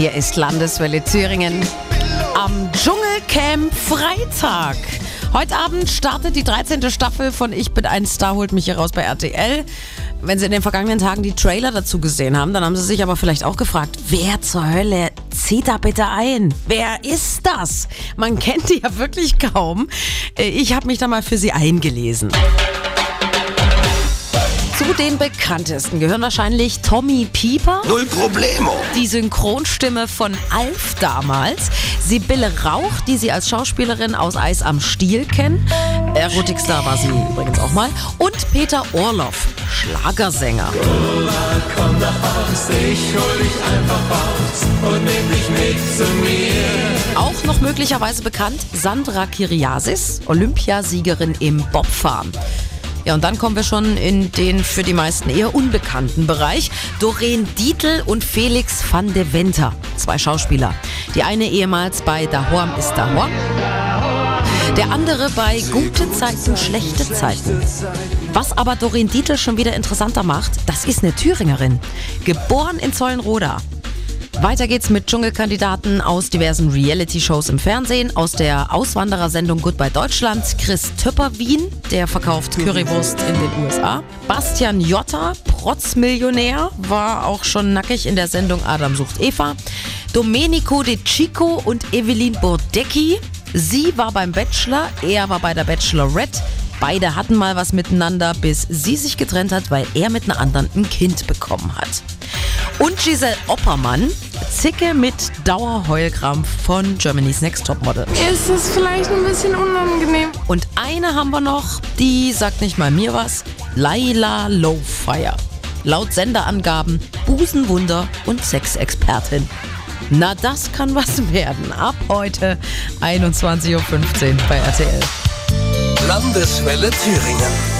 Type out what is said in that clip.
Hier ist Landeswelle Thüringen am Dschungelcamp Freitag. Heute Abend startet die 13. Staffel von Ich bin ein Star, holt mich hier raus bei RTL. Wenn Sie in den vergangenen Tagen die Trailer dazu gesehen haben, dann haben Sie sich aber vielleicht auch gefragt, wer zur Hölle zieht da bitte ein? Wer ist das? Man kennt die ja wirklich kaum. Ich habe mich da mal für Sie eingelesen. Zu den bekanntesten gehören wahrscheinlich Tommy Pieper. Null Problemo. Die Synchronstimme von Alf damals. Sibylle Rauch, die Sie als Schauspielerin aus Eis am Stiel kennen. Erotikstar war sie übrigens auch mal. Und Peter Orloff, Schlagersänger. komm nach Haus, ich hol dich einfach raus und nehm dich mit zu mir. Auch noch möglicherweise bekannt Sandra Kiriasis, Olympiasiegerin im Bobfahren. Ja, und dann kommen wir schon in den für die meisten eher unbekannten Bereich. Doreen Dietl und Felix van de Venter, zwei Schauspieler. Die eine ehemals bei Dahorm ist Dahorm. Der andere bei Gute Zeiten, schlechte Zeiten. Was aber Doreen Dietl schon wieder interessanter macht, das ist eine Thüringerin. Geboren in Zollenroda. Weiter geht's mit Dschungelkandidaten aus diversen Reality-Shows im Fernsehen, aus der Auswanderersendung Goodbye Deutschland, Chris Töpper-Wien, der verkauft Currywurst in den USA, Bastian Jotta, Protzmillionär, war auch schon nackig in der Sendung Adam sucht Eva, Domenico De Chico und Evelyn Bordecki, sie war beim Bachelor, er war bei der Bachelorette, Beide hatten mal was miteinander, bis sie sich getrennt hat, weil er mit einer anderen ein Kind bekommen hat. Und Giselle Oppermann, Zicke mit Dauerheulkrampf von Germany's Next Topmodel. Ist es vielleicht ein bisschen unangenehm? Und eine haben wir noch, die sagt nicht mal mir was, Laila Lowfire. Laut Senderangaben Busenwunder und Sexexpertin. Na, das kann was werden. Ab heute 21.15 Uhr bei RTL. Landeswelle Thüringen.